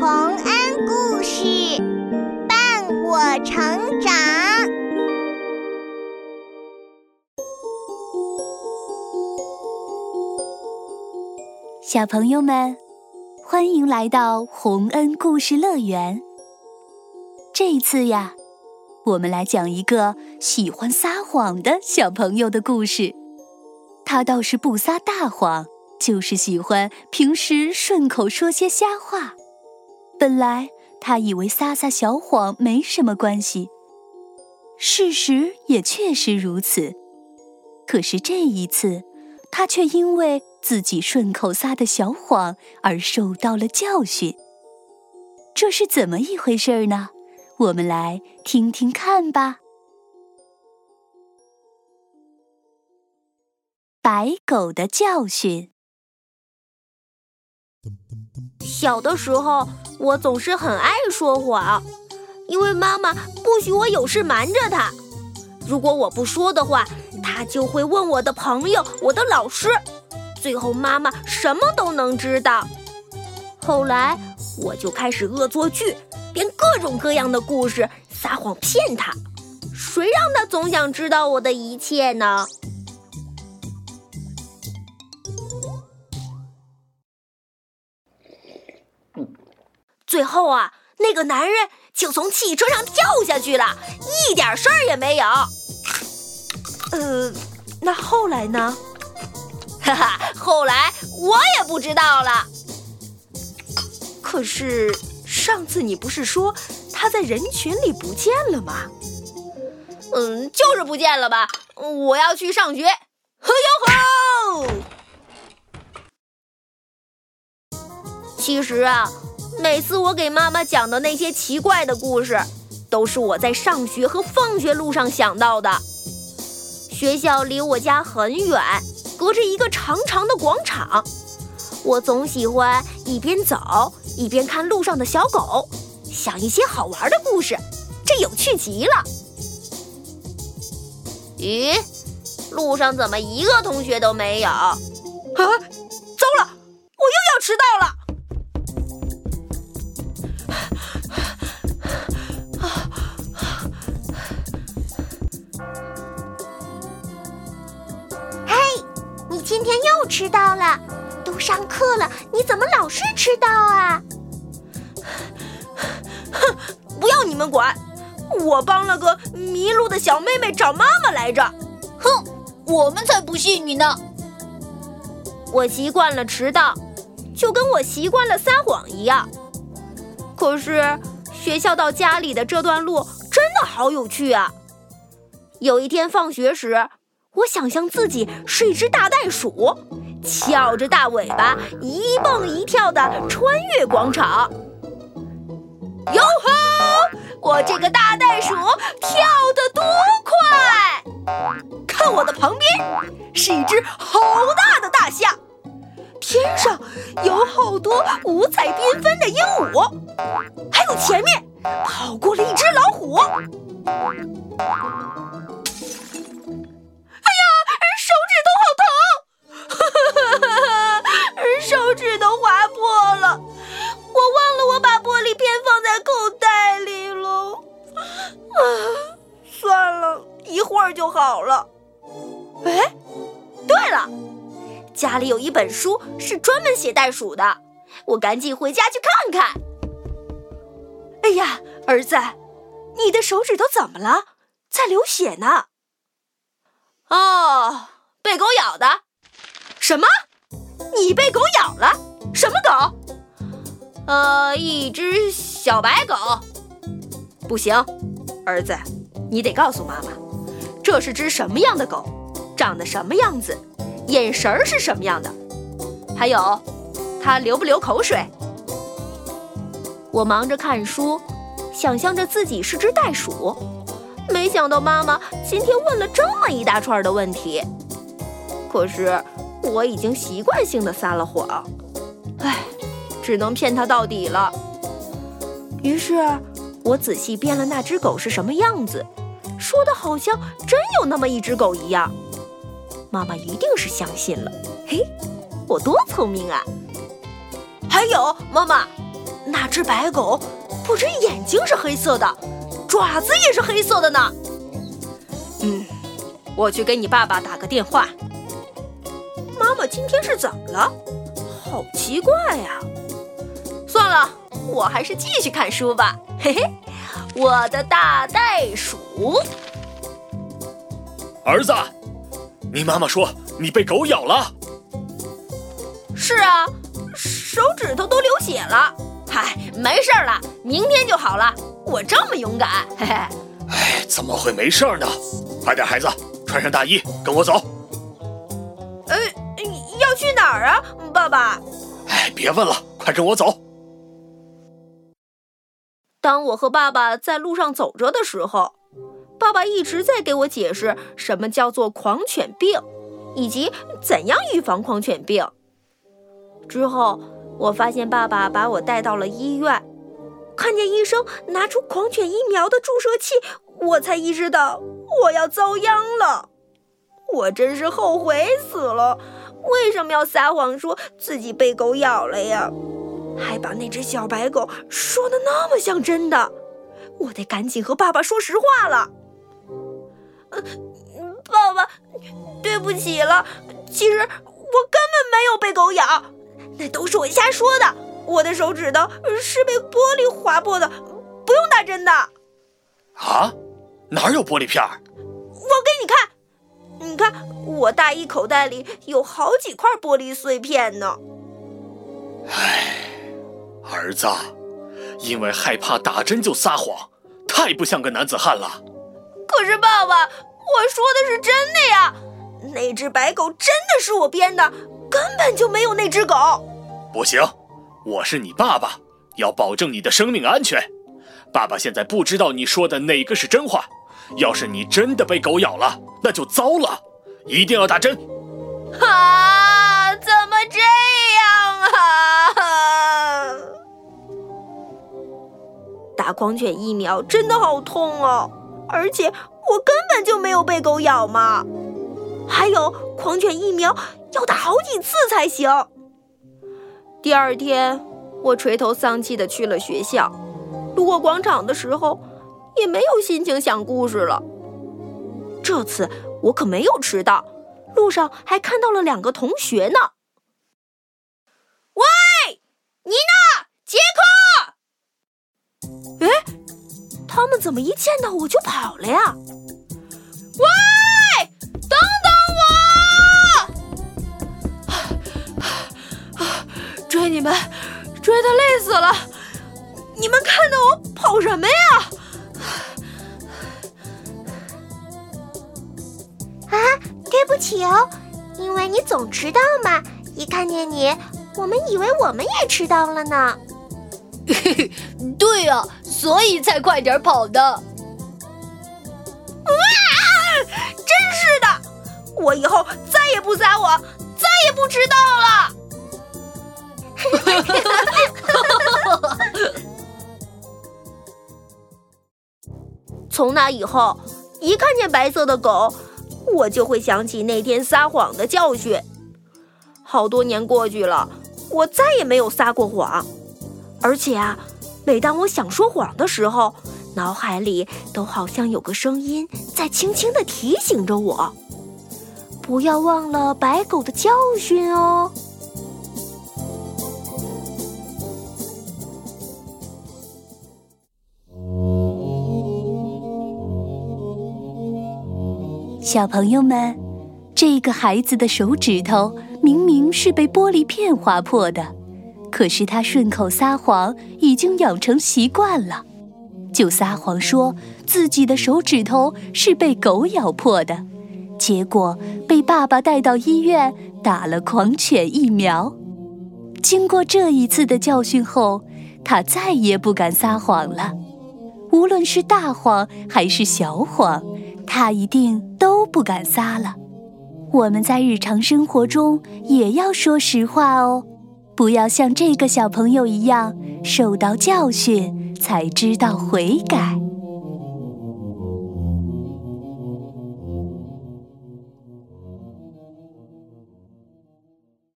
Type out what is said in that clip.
洪恩故事伴我成长。小朋友们，欢迎来到洪恩故事乐园。这一次呀，我们来讲一个喜欢撒谎的小朋友的故事。他倒是不撒大谎。就是喜欢平时顺口说些瞎话。本来他以为撒撒小谎没什么关系，事实也确实如此。可是这一次，他却因为自己顺口撒的小谎而受到了教训。这是怎么一回事呢？我们来听听看吧。白狗的教训。小的时候，我总是很爱说谎，因为妈妈不许我有事瞒着她。如果我不说的话，她就会问我的朋友、我的老师，最后妈妈什么都能知道。后来，我就开始恶作剧，编各种各样的故事，撒谎骗她。谁让她总想知道我的一切呢？最后啊，那个男人就从汽车上跳下去了，一点事儿也没有。呃，那后来呢？哈哈，后来我也不知道了。可是上次你不是说他在人群里不见了吗？嗯，就是不见了吧。我要去上学。呵哟吼！其实啊。每次我给妈妈讲的那些奇怪的故事，都是我在上学和放学路上想到的。学校离我家很远，隔着一个长长的广场。我总喜欢一边走一边看路上的小狗，想一些好玩的故事，这有趣极了。咦，路上怎么一个同学都没有？啊，糟了，我又要迟到了！你怎么老是迟到啊？哼，不要你们管，我帮了个迷路的小妹妹找妈妈来着。哼，我们才不信你呢。我习惯了迟到，就跟我习惯了撒谎一样。可是学校到家里的这段路真的好有趣啊！有一天放学时。我想象自己是一只大袋鼠，翘着大尾巴，一蹦一跳地穿越广场。哟吼！我这个大袋鼠跳得多快！看我的旁边，是一只好大的大象，天上有好多五彩缤纷的鹦鹉，还有前面跑过了一只老虎。就好了。哎，对了，家里有一本书是专门写袋鼠的，我赶紧回家去看看。哎呀，儿子，你的手指头怎么了？在流血呢。哦，被狗咬的。什么？你被狗咬了？什么狗？呃，一只小白狗。不行，儿子，你得告诉妈妈。这是只什么样的狗？长得什么样子？眼神儿是什么样的？还有，它流不流口水？我忙着看书，想象着自己是只袋鼠，没想到妈妈今天问了这么一大串的问题。可是我已经习惯性的撒了谎，唉，只能骗她到底了。于是，我仔细编了那只狗是什么样子。说的好像真有那么一只狗一样，妈妈一定是相信了。嘿，我多聪明啊！还有，妈妈，那只白狗不止眼睛是黑色的，爪子也是黑色的呢。嗯，我去给你爸爸打个电话。妈妈今天是怎么了？好奇怪呀！算了，我还是继续看书吧。嘿嘿，我的大袋鼠。儿子，你妈妈说你被狗咬了。是啊，手指头都流血了。嗨，没事了，明天就好了。我这么勇敢，嘿嘿。哎，怎么会没事呢？快点，孩子，穿上大衣，跟我走。呃，要去哪儿啊，爸爸？哎，别问了，快跟我走。当我和爸爸在路上走着的时候，爸爸一直在给我解释什么叫做狂犬病，以及怎样预防狂犬病。之后，我发现爸爸把我带到了医院，看见医生拿出狂犬疫苗的注射器，我才意识到我要遭殃了。我真是后悔死了！为什么要撒谎说自己被狗咬了呀？还把那只小白狗说的那么像真的，我得赶紧和爸爸说实话了。爸爸，对不起了，其实我根本没有被狗咬。那都是我瞎说的，我的手指头是被玻璃划破的，不用打针的。啊？哪有玻璃片？我给你看，你看我大衣口袋里有好几块玻璃碎片呢。唉，儿子，因为害怕打针就撒谎，太不像个男子汉了。可是爸爸，我说的是真的呀，那只白狗真的是我编的。根本就没有那只狗，不行，我是你爸爸，要保证你的生命安全。爸爸现在不知道你说的哪个是真话，要是你真的被狗咬了，那就糟了，一定要打针。啊，打狂犬疫苗真的好痛哦，而且我根本就没有被狗咬嘛。还有狂犬疫苗。要打好几次才行。第二天，我垂头丧气的去了学校。路过广场的时候，也没有心情想故事了。这次我可没有迟到，路上还看到了两个同学呢。喂，妮娜、杰克！他们怎么一见到我就跑了呀？喂，等等我！追你们，追的累死了！你们看到我跑什么呀？啊，对不起哦，因为你总迟到嘛，一看见你，我们以为我们也迟到了呢。对呀，所以才快点跑的。哇，真是的！我以后再也不撒谎，再也不迟到了。从那以后，一看见白色的狗，我就会想起那天撒谎的教训。好多年过去了，我再也没有撒过谎。而且啊，每当我想说谎的时候，脑海里都好像有个声音在轻轻的提醒着我：不要忘了白狗的教训哦。小朋友们，这个孩子的手指头明明是被玻璃片划破的，可是他顺口撒谎，已经养成习惯了，就撒谎说自己的手指头是被狗咬破的，结果被爸爸带到医院打了狂犬疫苗。经过这一次的教训后，他再也不敢撒谎了，无论是大谎还是小谎。他一定都不敢撒了。我们在日常生活中也要说实话哦，不要像这个小朋友一样受到教训才知道悔改。